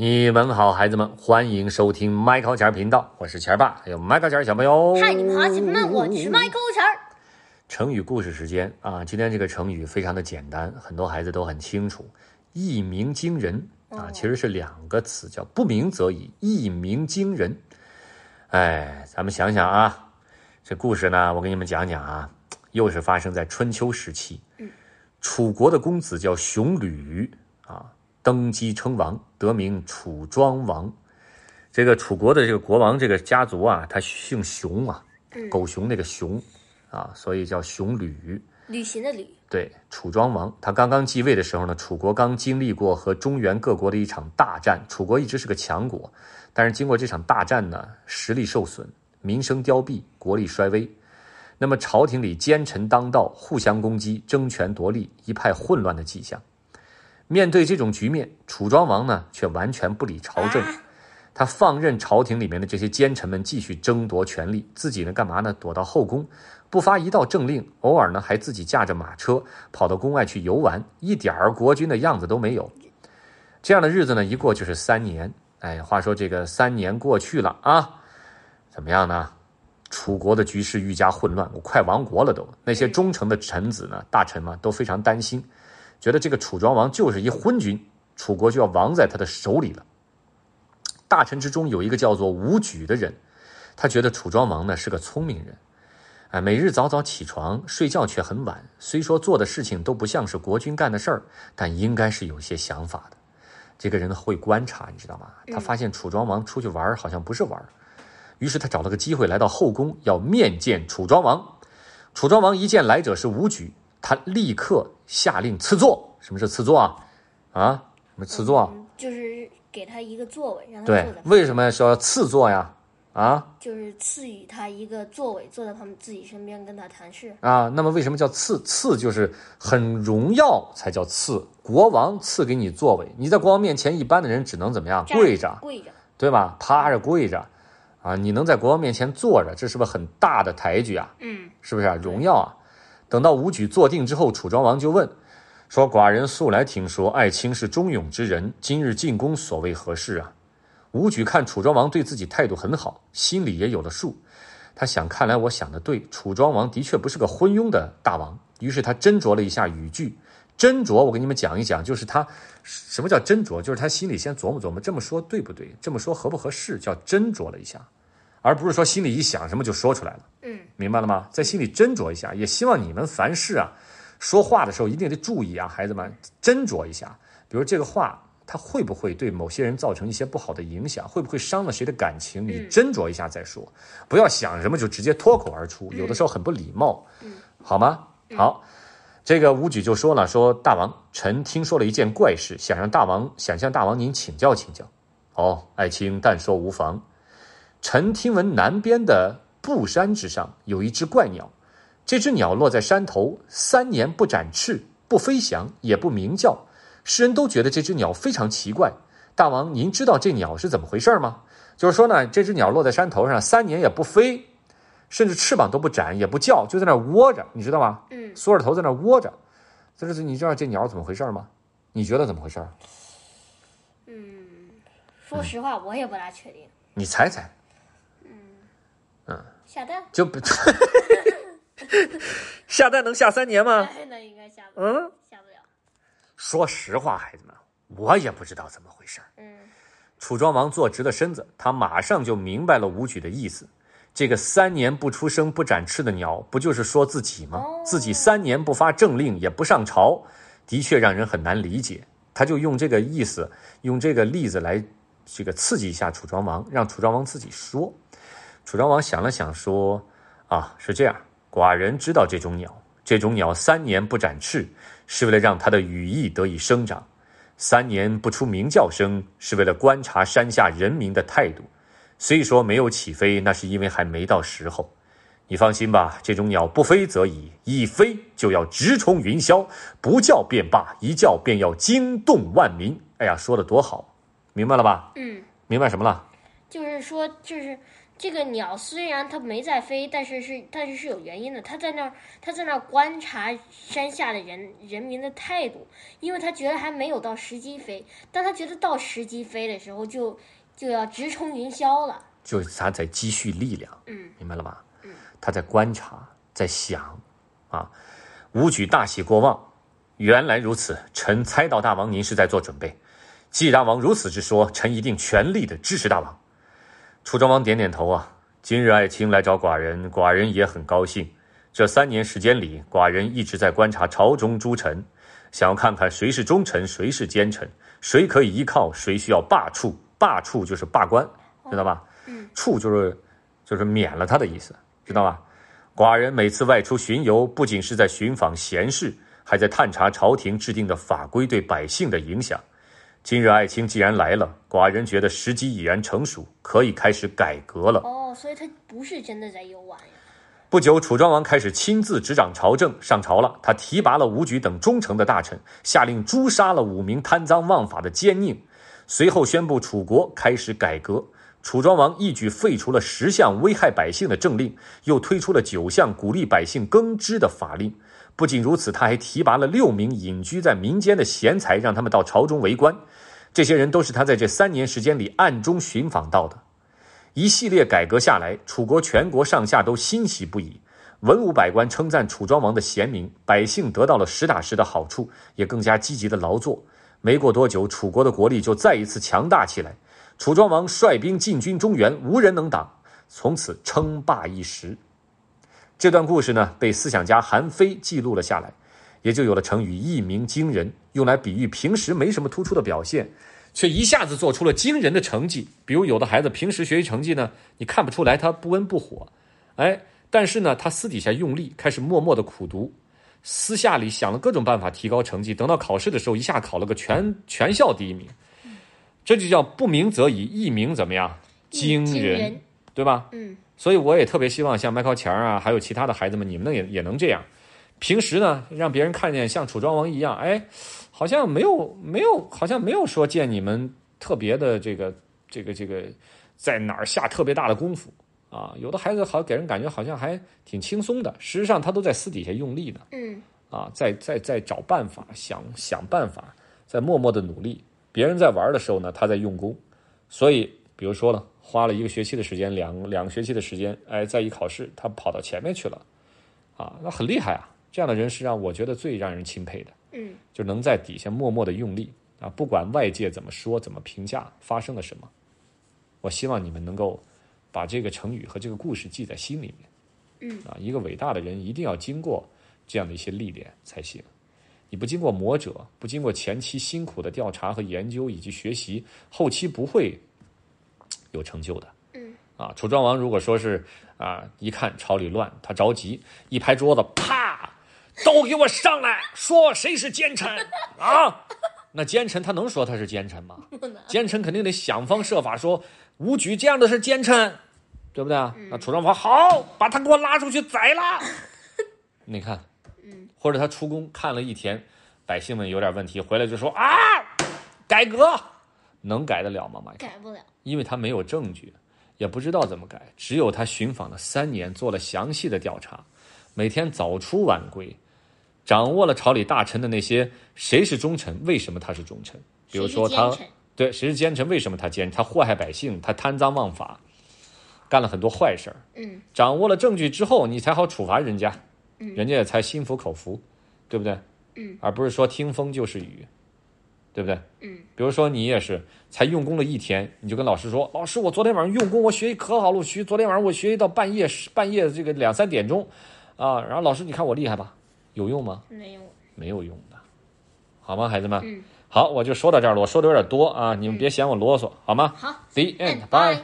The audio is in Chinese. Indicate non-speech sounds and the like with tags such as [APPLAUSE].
你们好，孩子们，欢迎收听麦考钱频道，我是钱爸，还有麦考钱小朋友。嗨，你们好，小朋友们，我是麦克钱儿。成语故事时间啊，今天这个成语非常的简单，很多孩子都很清楚。一鸣惊人啊，其实是两个词，叫不鸣则已，一鸣惊人。哎，咱们想想啊，这故事呢，我给你们讲讲啊，又是发生在春秋时期。嗯，楚国的公子叫熊吕啊。登基称王，得名楚庄王。这个楚国的这个国王，这个家族啊，他姓熊啊，狗熊那个熊啊，所以叫熊吕。旅行的旅。对，楚庄王，他刚刚继位的时候呢，楚国刚经历过和中原各国的一场大战。楚国一直是个强国，但是经过这场大战呢，实力受损，民生凋敝，国力衰微。那么朝廷里奸臣当道，互相攻击，争权夺利，一派混乱的迹象。面对这种局面，楚庄王呢却完全不理朝政，他放任朝廷里面的这些奸臣们继续争夺权力，自己呢干嘛呢？躲到后宫，不发一道政令，偶尔呢还自己驾着马车跑到宫外去游玩，一点儿国君的样子都没有。这样的日子呢一过就是三年。哎，话说这个三年过去了啊，怎么样呢？楚国的局势愈加混乱，我快亡国了都。那些忠诚的臣子呢，大臣们都非常担心。觉得这个楚庄王就是一昏君，楚国就要亡在他的手里了。大臣之中有一个叫做伍举的人，他觉得楚庄王呢是个聪明人，哎，每日早早起床，睡觉却很晚。虽说做的事情都不像是国君干的事儿，但应该是有些想法的。这个人会观察，你知道吗？他发现楚庄王出去玩好像不是玩，于是他找了个机会来到后宫，要面见楚庄王。楚庄王一见来者是伍举。他立刻下令赐座。什么是赐座啊？啊，什么赐座？就是给他一个座位，让他对。为什么说赐座呀？啊，就是赐予他一个座位，坐在他们自己身边跟他谈事。啊，那么为什么叫赐？赐就是很荣耀才叫赐。国王赐给你座位，你在国王面前，一般的人只能怎么样？跪着，跪着，对吧？趴着跪着，啊，你能在国王面前坐着，这是不是很大的抬举啊？嗯，是不是啊？荣耀啊？等到武举坐定之后，楚庄王就问说：“寡人素来听说爱卿是忠勇之人，今日进宫所为何事啊？”武举看楚庄王对自己态度很好，心里也有了数。他想，看来我想的对，楚庄王的确不是个昏庸的大王。于是他斟酌了一下语句，斟酌，我给你们讲一讲，就是他什么叫斟酌，就是他心里先琢磨琢磨，这么说对不对？这么说合不合适？叫斟酌了一下。而不是说心里一想什么就说出来了，嗯，明白了吗？在心里斟酌一下，也希望你们凡事啊，说话的时候一定得注意啊，孩子们斟酌一下。比如这个话，它会不会对某些人造成一些不好的影响？会不会伤了谁的感情？你斟酌一下再说，不要想什么就直接脱口而出，有的时候很不礼貌，好吗？好，这个武举就说了，说大王，臣听说了一件怪事，想让大王，想向大王您请教请教。哦，爱卿但说无妨。臣听闻南边的布山之上有一只怪鸟，这只鸟落在山头，三年不展翅，不飞翔，也不鸣叫，世人都觉得这只鸟非常奇怪。大王，您知道这鸟是怎么回事吗？就是说呢，这只鸟落在山头上，三年也不飞，甚至翅膀都不展，也不叫，就在那窝着，你知道吗？嗯，缩着头在那窝着。这是你知道这鸟怎么回事吗？你觉得怎么回事？嗯，说实话，我也不大确定。你猜猜。嗯，下蛋就不 [LAUGHS] 下蛋能下三年吗？那应该下不嗯下不了。说实话，孩子们，我也不知道怎么回事嗯，楚庄王坐直了身子，他马上就明白了武举的意思。这个三年不出声、不展翅的鸟，不就是说自己吗？自己三年不发政令，也不上朝，的确让人很难理解。他就用这个意思，用这个例子来这个刺激一下楚庄王，让楚庄王自己说。楚庄王想了想，说：“啊，是这样，寡人知道这种鸟。这种鸟三年不展翅，是为了让它的羽翼得以生长；三年不出鸣叫声，是为了观察山下人民的态度。虽说没有起飞，那是因为还没到时候。你放心吧，这种鸟不飞则已，一飞就要直冲云霄，不叫便罢，一叫便要惊动万民。哎呀，说的多好，明白了吧？嗯，明白什么了？就是说，就是。”这个鸟虽然它没在飞，但是是但是是有原因的。它在那儿，它在那儿观察山下的人人民的态度，因为它觉得还没有到时机飞。当它觉得到时机飞的时候，就就要直冲云霄了。就是他在积蓄力量，嗯明白了吧？嗯，它在观察，在想，啊，武举大喜过望，原来如此，臣猜到大王您是在做准备。既大王如此之说，臣一定全力的支持大王。楚庄王点点头啊，今日爱卿来找寡人，寡人也很高兴。这三年时间里，寡人一直在观察朝中诸臣，想要看看谁是忠臣，谁是奸臣，谁可以依靠，谁需要罢黜。罢黜就是罢官，知道吧？嗯，黜就是就是免了他的意思，知道吧？寡人每次外出巡游，不仅是在寻访贤士，还在探查朝廷制定的法规对百姓的影响。今日爱卿既然来了，寡人觉得时机已然成熟，可以开始改革了。哦，所以他不是真的在游玩呀。不久，楚庄王开始亲自执掌朝政，上朝了。他提拔了武举等忠诚的大臣，下令诛杀了五名贪赃枉法的奸佞。随后宣布楚国开始改革。楚庄王一举废除了十项危害百姓的政令，又推出了九项鼓励百姓耕织的法令。不仅如此，他还提拔了六名隐居在民间的贤才，让他们到朝中为官。这些人都是他在这三年时间里暗中寻访到的。一系列改革下来，楚国全国上下都欣喜不已，文武百官称赞楚庄王的贤明，百姓得到了实打实的好处，也更加积极的劳作。没过多久，楚国的国力就再一次强大起来。楚庄王率兵进军中原，无人能挡，从此称霸一时。这段故事呢，被思想家韩非记录了下来，也就有了成语“一鸣惊人”，用来比喻平时没什么突出的表现，却一下子做出了惊人的成绩。比如有的孩子平时学习成绩呢，你看不出来他不温不火，哎，但是呢，他私底下用力，开始默默的苦读，私下里想了各种办法提高成绩，等到考试的时候，一下考了个全全校第一名。这就叫不鸣则已，一鸣怎么样？惊惊人，对吧？嗯所以我也特别希望像麦考钱儿啊，还有其他的孩子们，你们能也也能这样。平时呢，让别人看见像楚庄王一样，哎，好像没有没有，好像没有说见你们特别的这个这个这个在哪儿下特别大的功夫啊。有的孩子好给人感觉好像还挺轻松的，实际上他都在私底下用力呢。嗯啊，在在在找办法，想想办法，在默默的努力。别人在玩的时候呢，他在用功。所以，比如说呢，花了一个学期的时间，两两个学期的时间，哎，在一考试，他跑到前面去了，啊，那很厉害啊！这样的人是让我觉得最让人钦佩的，嗯就能在底下默默的用力啊，不管外界怎么说、怎么评价，发生了什么，我希望你们能够把这个成语和这个故事记在心里面。嗯啊，一个伟大的人一定要经过这样的一些历练才行。你不经过磨折，不经过前期辛苦的调查和研究以及学习，后期不会有成就的。嗯啊，楚庄王如果说是啊，一看朝里乱，他着急，一拍桌子，啪，都给我上来，说谁是奸臣啊？那奸臣他能说他是奸臣吗？奸臣肯定得想方设法说武举这样的是奸臣，对不对啊？那楚庄王好，把他给我拉出去宰了。[LAUGHS] 你看，嗯或者他出宫看了一天，百姓们有点问题，回来就说啊，改革能改得了吗？马改不了。因为他没有证据，也不知道怎么改，只有他寻访了三年，做了详细的调查，每天早出晚归，掌握了朝里大臣的那些谁是忠臣，为什么他是忠臣，比如说他对谁是奸臣，为什么他奸，他祸害百姓，他贪赃枉法，干了很多坏事儿。嗯掌握了证据之后，你才好处罚人家，嗯人家也才心服口服，对不对？嗯，而不是说听风就是雨，对不对？嗯比如说你也是才用功了一天，你就跟老师说：“老师，我昨天晚上用功，我学习可好了，我学昨天晚上我学习到半夜半夜这个两三点钟，啊，然后老师你看我厉害吧？有用吗？没有。没有用的，好吗，孩子们？嗯，好，我就说到这儿了，我说的有点多啊，你们别嫌我啰嗦，好吗好？The end，bye。bye